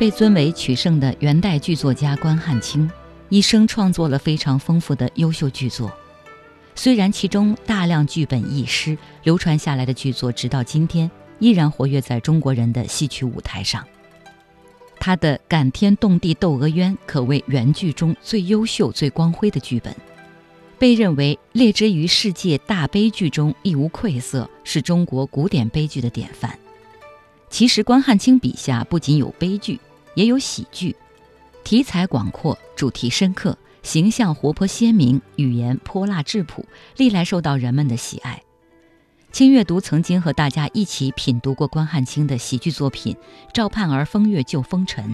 被尊为取胜的元代剧作家关汉卿，一生创作了非常丰富的优秀剧作。虽然其中大量剧本佚失，流传下来的剧作直到今天依然活跃在中国人的戏曲舞台上。他的《感天动地窦娥冤》可谓原剧中最优秀、最光辉的剧本，被认为列之于世界大悲剧中亦无愧色，是中国古典悲剧的典范。其实，关汉卿笔下不仅有悲剧。也有喜剧，题材广阔，主题深刻，形象活泼鲜明，语言泼辣质朴，历来受到人们的喜爱。清阅读曾经和大家一起品读过关汉卿的喜剧作品《赵盼儿风月救风尘》，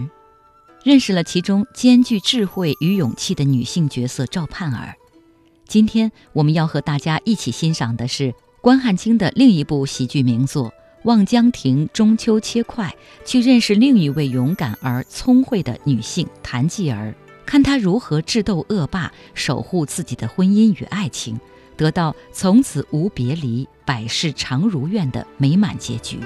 认识了其中兼具智慧与勇气的女性角色赵盼儿。今天我们要和大家一起欣赏的是关汉卿的另一部喜剧名作。望江亭中秋切块，去认识另一位勇敢而聪慧的女性谭继儿，看她如何智斗恶霸，守护自己的婚姻与爱情，得到从此无别离、百世常如愿的美满结局。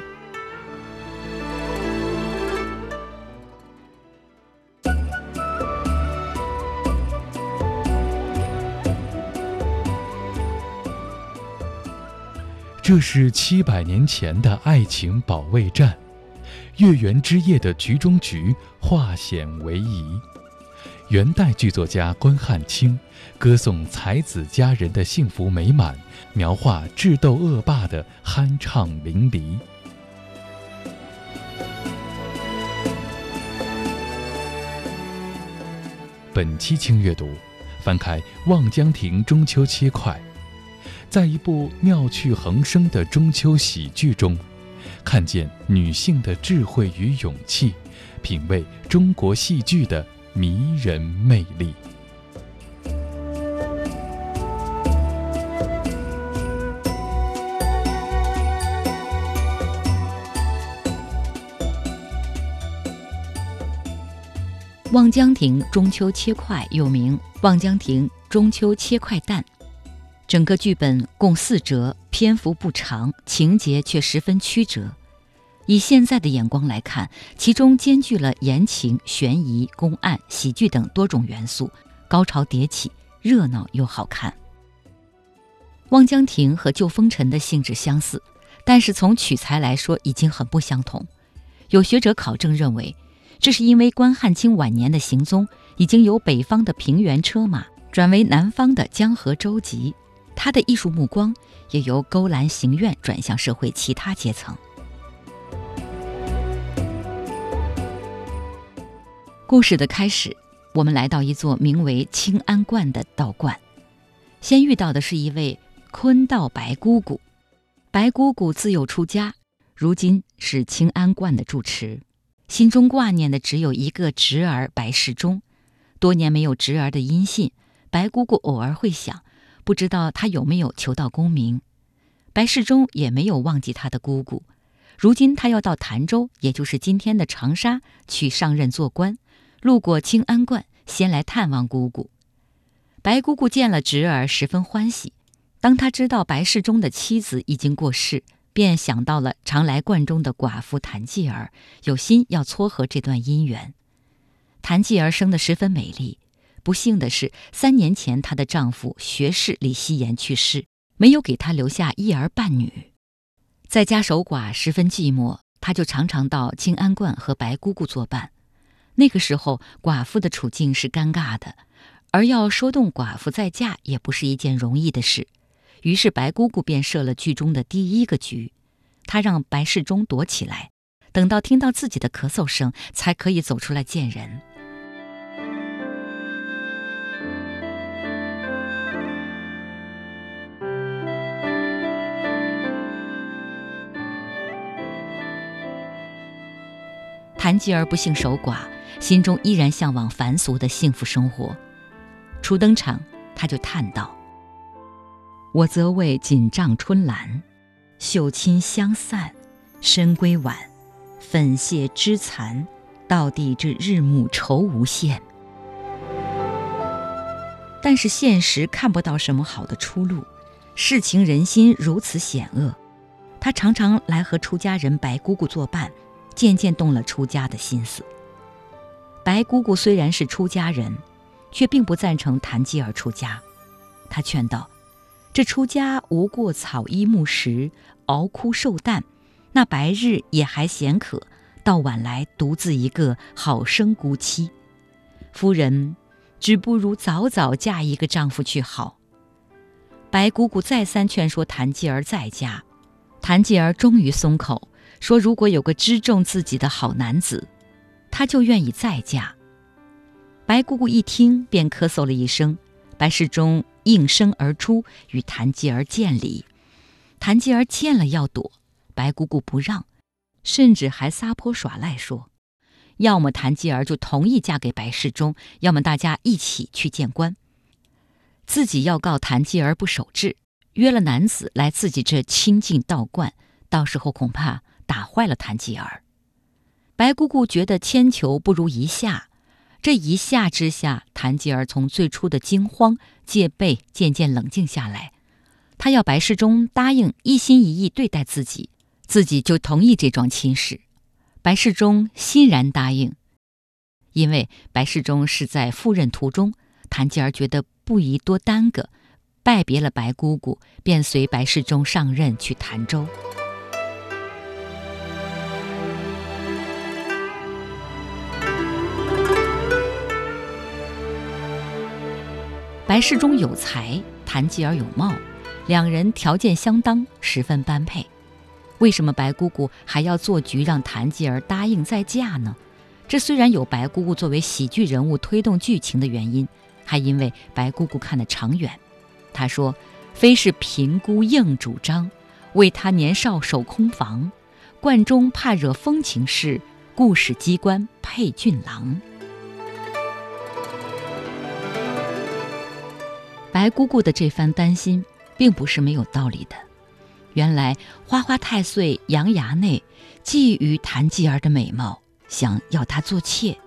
这是七百年前的爱情保卫战，月圆之夜的局中局化险为夷。元代剧作家关汉卿歌颂才子佳人的幸福美满，描画智斗恶霸的酣畅淋漓。本期轻阅读，翻开《望江亭中秋切块》。在一部妙趣横生的中秋喜剧中，看见女性的智慧与勇气，品味中国戏剧的迷人魅力。望江亭中秋切块又名望江亭中秋切块蛋。整个剧本共四折，篇幅不长，情节却十分曲折。以现在的眼光来看，其中兼具了言情、悬疑、公案、喜剧等多种元素，高潮迭起，热闹又好看。《望江亭》和《旧风尘》的性质相似，但是从取材来说已经很不相同。有学者考证认为，这是因为关汉卿晚年的行踪已经由北方的平原车马转为南方的江河舟楫。他的艺术目光也由勾栏行院转向社会其他阶层。故事的开始，我们来到一座名为清安观的道观，先遇到的是一位坤道白姑姑。白姑姑自幼出家，如今是清安观的住持，心中挂念的只有一个侄儿白世忠。多年没有侄儿的音信，白姑姑偶尔会想。不知道他有没有求到功名，白世忠也没有忘记他的姑姑。如今他要到潭州，也就是今天的长沙去上任做官，路过清安观，先来探望姑姑。白姑姑见了侄儿，十分欢喜。当他知道白世忠的妻子已经过世，便想到了常来观中的寡妇谭继儿，有心要撮合这段姻缘。谭继儿生得十分美丽。不幸的是，三年前她的丈夫学士李希言去世，没有给她留下一儿半女，在家守寡，十分寂寞。她就常常到清安观和白姑姑作伴。那个时候，寡妇的处境是尴尬的，而要说动寡妇再嫁也不是一件容易的事。于是，白姑姑便设了剧中的第一个局，她让白世忠躲起来，等到听到自己的咳嗽声，才可以走出来见人。残疾而不幸守寡，心中依然向往凡俗的幸福生活。初登场，他就叹道：“我则为锦帐春兰，绣亲香散，身归晚，粉屑枝残，到底这日暮愁无限。”但是现实看不到什么好的出路，世情人心如此险恶，他常常来和出家人白姑姑作伴。渐渐动了出家的心思，白姑姑虽然是出家人，却并不赞成谭继儿出家。她劝道：“这出家无过草衣木食，熬枯受淡，那白日也还嫌渴，到晚来独自一个，好生孤妻。夫人只不如早早嫁一个丈夫去好。”白姑姑再三劝说谭继儿再嫁，谭继儿终于松口，说：“如果有个知重自己的好男子，她就愿意再嫁。”白姑姑一听，便咳嗽了一声。白世忠应声而出，与谭继儿见礼。谭继儿见了要躲，白姑姑不让，甚至还撒泼耍赖，说：“要么谭继儿就同意嫁给白世忠，要么大家一起去见官。”自己要告谭继儿不守制，约了男子来自己这清净道观，到时候恐怕打坏了谭吉儿。白姑姑觉得千求不如一下，这一下之下，谭吉儿从最初的惊慌戒备渐渐冷静下来。他要白世忠答应一心一意对待自己，自己就同意这桩亲事。白世忠欣然答应，因为白世忠是在赴任途中，谭吉儿觉得。不宜多耽搁，拜别了白姑姑，便随白世忠上任去潭州。白世忠有才，谭继儿有貌，两人条件相当，十分般配。为什么白姑姑还要做局让谭继儿答应再嫁呢？这虽然有白姑姑作为喜剧人物推动剧情的原因。还因为白姑姑看得长远，她说：“非是贫姑硬主张，为他年少守空房，冠中怕惹风情事，故使机关配俊郎。”白姑姑的这番担心，并不是没有道理的。原来花花太岁杨衙内觊觎谭继儿的美貌，想要她做妾，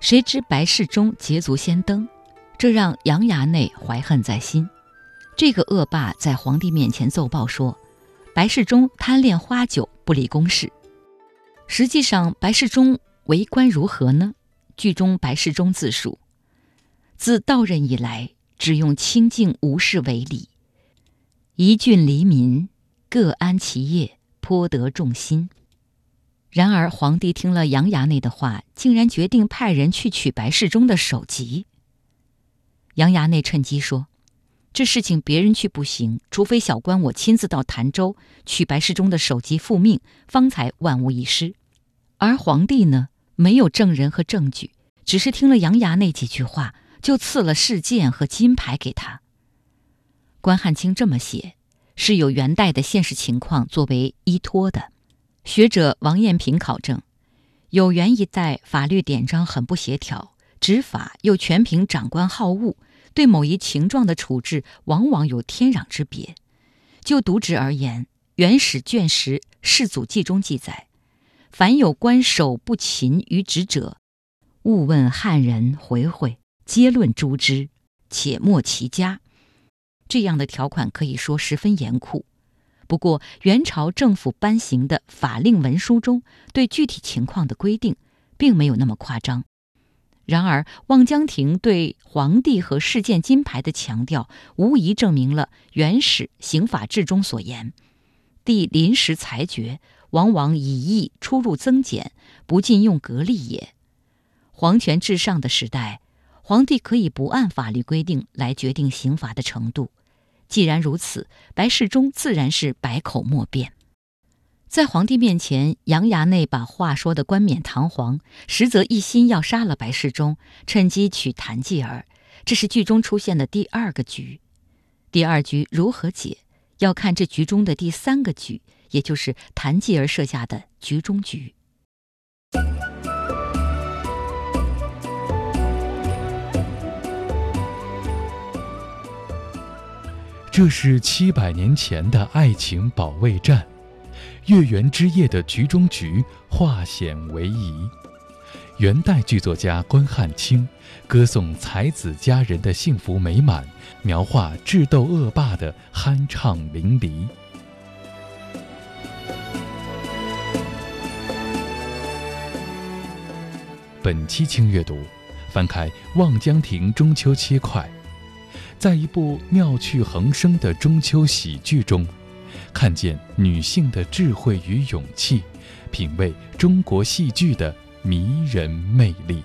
谁知白世忠捷足先登。这让杨衙内怀恨在心。这个恶霸在皇帝面前奏报说，白世忠贪恋花酒，不理公事。实际上，白世忠为官如何呢？剧中白世忠自述：自到任以来，只用清静无事为礼，一郡黎民各安其业，颇得众心。然而，皇帝听了杨衙内的话，竟然决定派人去取白世忠的首级。杨衙内趁机说：“这事情别人去不行，除非小官我亲自到潭州取白世忠的首级复命，方才万无一失。”而皇帝呢，没有证人和证据，只是听了杨衙内几句话，就赐了饰件和金牌给他。关汉卿这么写，是有元代的现实情况作为依托的。学者王彦平考证，有元一代法律典章很不协调。执法又全凭长官好恶，对某一情状的处置往往有天壤之别。就渎职而言，《元史》卷十《世祖记》中记载：“凡有官守不勤于职者，勿问汉人回回，皆论诛之，且莫其家。”这样的条款可以说十分严酷。不过，元朝政府颁行的法令文书中对具体情况的规定，并没有那么夸张。然而，望江亭对皇帝和事件金牌的强调，无疑证明了《元始刑法志》中所言：“帝临时裁决，往往以意出入增减，不尽用格力也。”皇权至上的时代，皇帝可以不按法律规定来决定刑罚的程度。既然如此，白世忠自然是百口莫辩。在皇帝面前，杨衙内把话说得冠冕堂皇，实则一心要杀了白世忠，趁机娶谭继儿。这是剧中出现的第二个局。第二局如何解，要看这局中的第三个局，也就是谭继儿设下的局中局。这是七百年前的爱情保卫战。月圆之夜的局中局化险为夷，元代剧作家关汉卿歌颂才子佳人的幸福美满，描画智斗恶霸的酣畅淋漓。本期轻阅读，翻开《望江亭中秋切块》，在一部妙趣横生的中秋喜剧中，看见女性的智慧与勇气，品味中国戏剧的迷人魅力。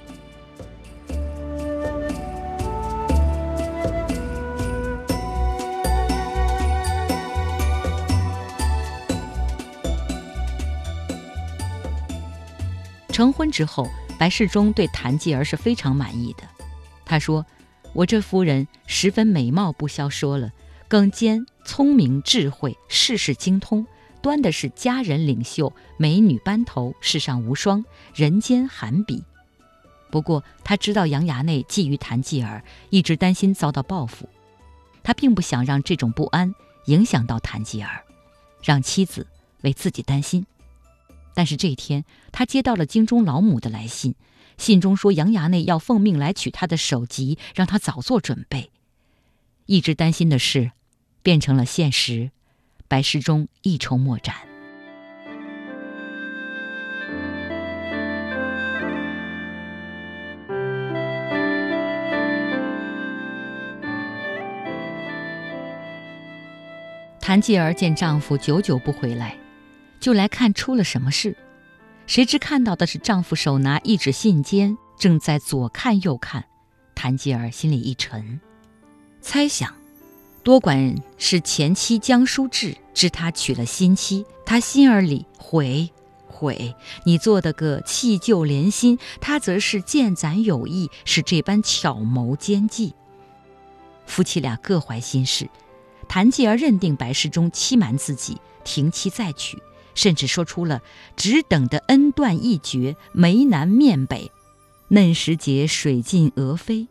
成婚之后，白世忠对谭继儿是非常满意的。他说：“我这夫人十分美貌不消说了，更兼聪明智慧，事事精通，端的是佳人领袖，美女班头，世上无双，人间罕比。”不过他知道杨衙内觊觎谭继儿，一直担心遭到报复，他并不想让这种不安影响到谭继儿，让妻子为自己担心。但是这天，他接到了京中老母的来信，信中说杨衙内要奉命来取他的首级，让他早做准备。一直担心的事，变成了现实，白世忠一筹莫展。谭继儿见丈夫久久不回来。就来看出了什么事，谁知看到的是丈夫手拿一纸信笺，正在左看右看。谭继儿心里一沉，猜想，多管是前妻江淑志知他娶了新妻，他心儿里悔悔。你做的个弃旧连新，他则是见咱有意，是这般巧谋奸计。夫妻俩各怀心事，谭继儿认定白世忠欺瞒自己，停妻再娶。甚至说出了“只等的恩断义绝，眉南面北，嫩时节水尽鹅飞”。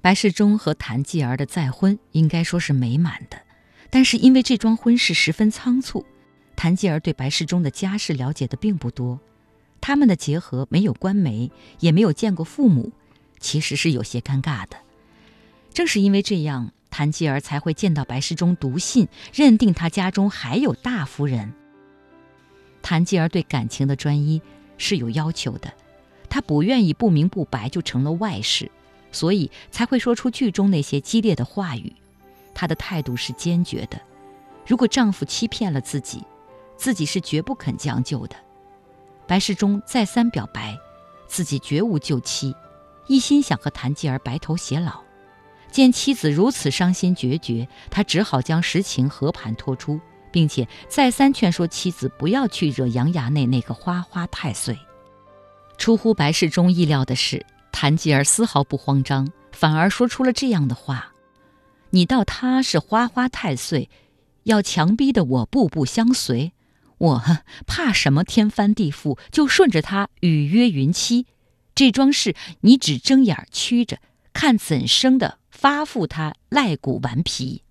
白世忠和谭继儿的再婚应该说是美满的，但是因为这桩婚事十分仓促，谭继儿对白世忠的家世了解的并不多，他们的结合没有官媒，也没有见过父母，其实是有些尴尬的。正是因为这样。谭继儿才会见到白世忠读信，认定他家中还有大夫人。谭继儿对感情的专一是有要求的，她不愿意不明不白就成了外事，所以才会说出剧中那些激烈的话语。她的态度是坚决的，如果丈夫欺骗了自己，自己是绝不肯将就的。白世忠再三表白，自己绝无旧妻，一心想和谭继儿白头偕老。见妻子如此伤心决绝，他只好将实情和盘托出，并且再三劝说妻子不要去惹杨衙内那个花花太岁。出乎白世忠意料的是，谭吉儿丝毫不慌张，反而说出了这样的话：“你道他是花花太岁，要强逼的我步步相随，我怕什么天翻地覆？就顺着他与约云妻。这桩事你只睁眼屈着，看怎生的。”发付他赖骨顽皮。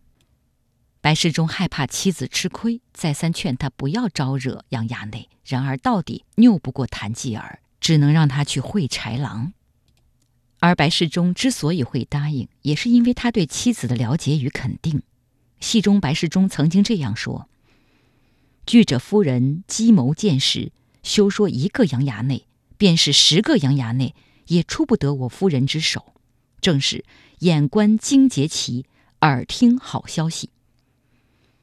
白世忠害怕妻子吃亏，再三劝他不要招惹杨衙内。然而到底拗不过谭继儿，只能让他去会豺狼。而白世忠之所以会答应，也是因为他对妻子的了解与肯定。戏中白世忠曾经这样说：“据者夫人计谋见识，休说一个杨衙内，便是十个杨衙内，也出不得我夫人之手。”正是眼观荆棘旗，耳听好消息。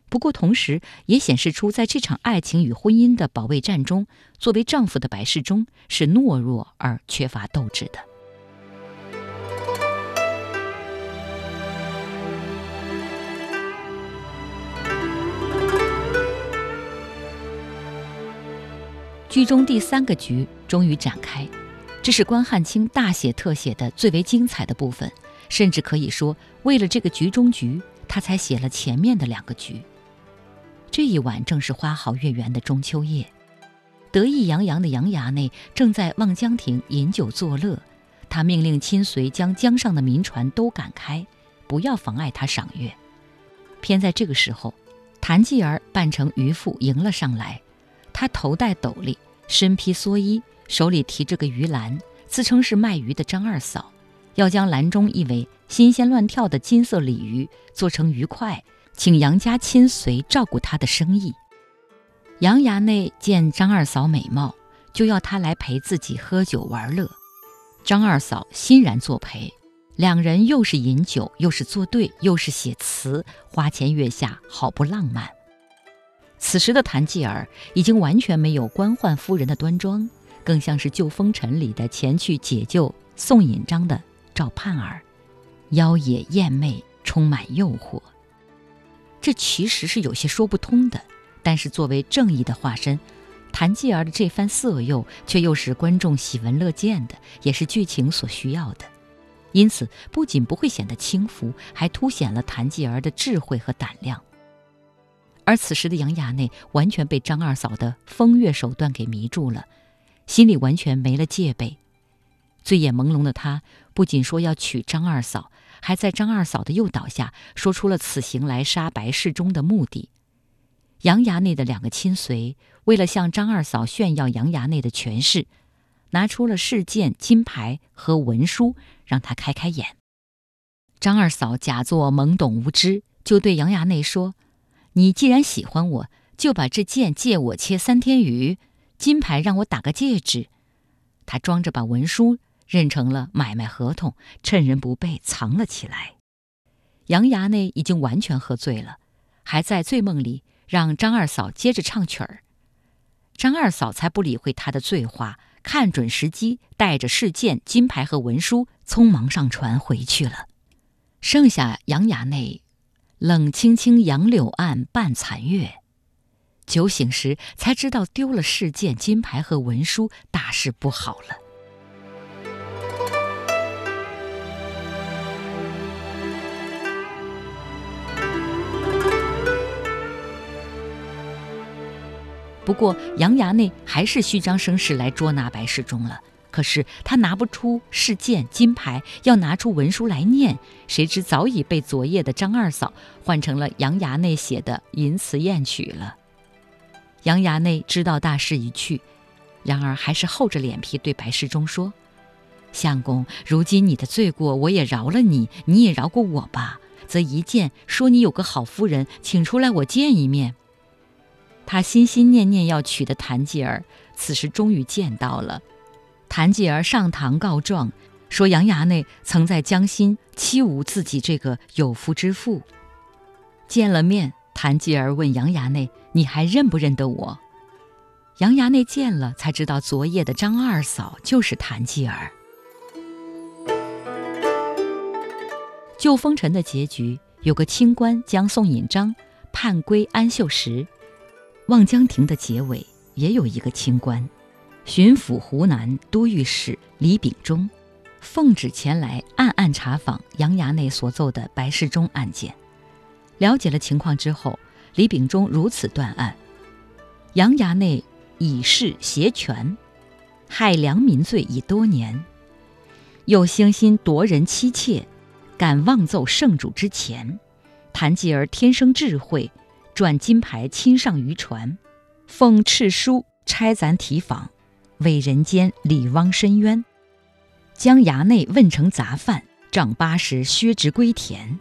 不过，同时也显示出，在这场爱情与婚姻的保卫战中，作为丈夫的白世忠是懦弱而缺乏斗志的。剧中第三个局终于展开。这是关汉卿大写特写的最为精彩的部分，甚至可以说，为了这个局中局，他才写了前面的两个局。这一晚正是花好月圆的中秋夜，得意洋洋的杨衙内正在望江亭饮酒作乐，他命令亲随将江上的民船都赶开，不要妨碍他赏月。偏在这个时候，谭继儿扮成渔妇迎了上来，她头戴斗笠，身披蓑衣。手里提着个鱼篮，自称是卖鱼的张二嫂，要将篮中一尾新鲜乱跳的金色鲤鱼做成鱼块，请杨家亲随照顾他的生意。杨衙内见张二嫂美貌，就要她来陪自己喝酒玩乐。张二嫂欣然作陪，两人又是饮酒，又是作对，又是写词，花前月下，好不浪漫。此时的谭继儿已经完全没有官宦夫人的端庄，更像是旧风尘里的前去解救宋引章的赵盼儿，妖冶艳媚，充满诱惑。这其实是有些说不通的，但是作为正义的化身，谭继儿的这番色诱却又是观众喜闻乐见的，也是剧情所需要的。因此，不仅不会显得轻浮，还凸显了谭继儿的智慧和胆量。而此时的杨雅内完全被张二嫂的风月手段给迷住了，心里完全没了戒备。醉眼朦胧的他，不仅说要娶张二嫂，还在张二嫂的诱导下，说出了此行来杀白世忠的目的。杨衙内的两个亲随，为了向张二嫂炫耀杨衙内的权势，拿出了试剑金牌和文书，让他开开眼。张二嫂假作懵懂无知，就对杨衙内说。你既然喜欢我，就把这剑借我切三天鱼，金牌让我打个戒指。他装着把文书认成了买卖合同，趁人不备藏了起来。杨衙内已经完全喝醉了，还在醉梦里让张二嫂接着唱曲儿。张二嫂才不理会他的醉话，看准时机，带着试剑、金牌和文书，匆忙上船回去了。剩下杨衙内。冷清清杨柳岸半残月，酒醒时才知道丢了试剑、金牌和文书，大事不好了。不过杨衙内还是虚张声势来捉拿白世忠了。可是他拿不出事件金牌，要拿出文书来念，谁知早已被昨夜的张二嫂换成了杨衙内写的淫词艳曲了。杨衙内知道大势已去，然而还是厚着脸皮对白世忠说：“相公，如今你的罪过我也饶了你，你也饶过我吧。则一见说你有个好夫人，请出来我见一面。”他心心念念要娶的谭继儿，此时终于见到了。谭继儿上堂告状，说杨衙内曾在江心欺侮自己这个有夫之妇。见了面，谭继儿问杨衙内：“你还认不认得我？”杨衙内见了，才知道昨夜的张二嫂就是谭继儿。旧风尘的结局，有个清官将宋引章判归安秀石；望江亭的结尾，也有一个清官。巡抚湖南都御史李秉忠，奉旨前来暗暗查访杨衙内所奏的白世忠案件。了解了情况之后，李秉忠如此断案：杨衙内以势挟权，害良民罪已多年，又兴心夺人妻妾，敢妄奏圣主之前。谭继儿天生智慧，转金牌亲上渔船，奉敕书差咱提访。为人间李汪申冤，将衙内问成杂犯，杖八十削职归田。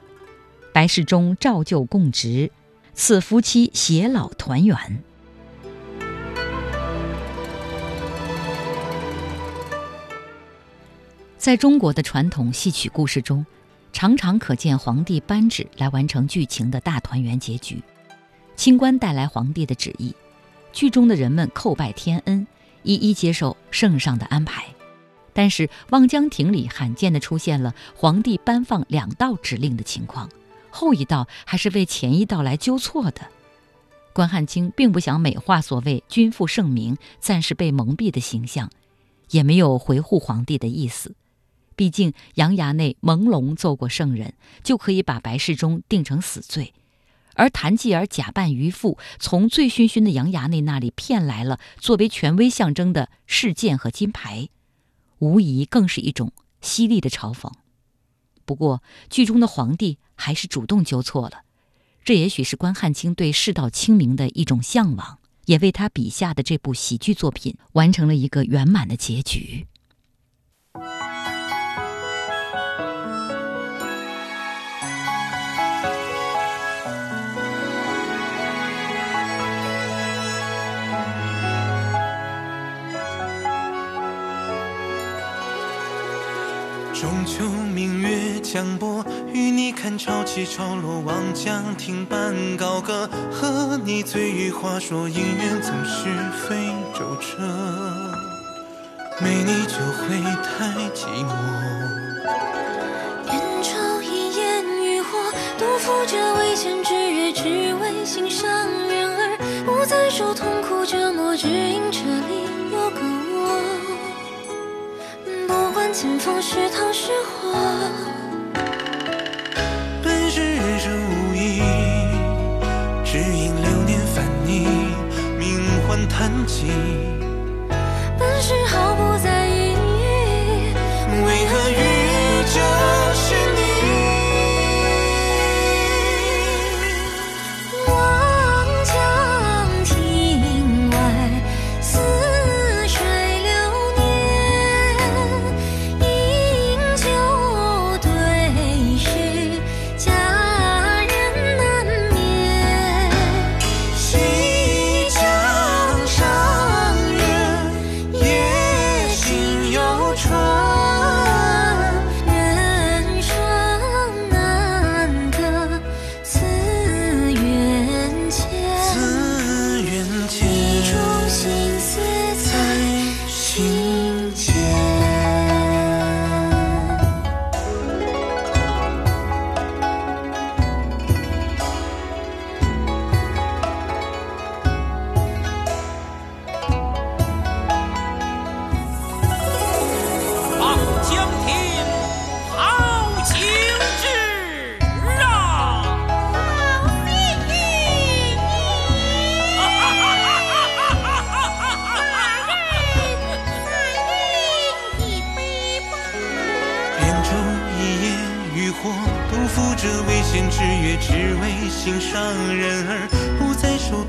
白世忠照旧供职，此夫妻偕老团圆。在中国的传统戏曲故事中，常常可见皇帝颁旨来完成剧情的大团圆结局。清官带来皇帝的旨意，剧中的人们叩拜天恩。一一接受圣上的安排，但是望江亭里罕见地出现了皇帝颁放两道指令的情况，后一道还是为前一道来纠错的。关汉卿并不想美化所谓君父圣明、暂时被蒙蔽的形象，也没有回护皇帝的意思。毕竟杨衙内朦胧奏过圣人，就可以把白世忠定成死罪。而谭继儿假扮渔妇，从醉醺醺的杨衙内那里骗来了作为权威象征的试剑和金牌，无疑更是一种犀利的嘲讽。不过，剧中的皇帝还是主动纠错了，这也许是关汉卿对世道清明的一种向往，也为他笔下的这部喜剧作品完成了一个圆满的结局。中秋明月江波，与你看潮起潮落，望江亭伴高歌，和你醉语话说，姻缘总是非周折，没你就会太寂寞。愿朝一烟渔火，独负这未见之月，只为心上是糖是火，本是人生无意，只因流年泛你，命换叹气。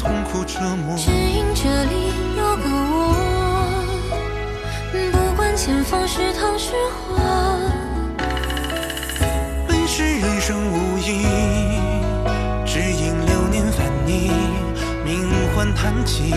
痛苦折磨。只因这里有个我，不管前方是糖是火，本是人生无意，只因流年烦你，命换叹气。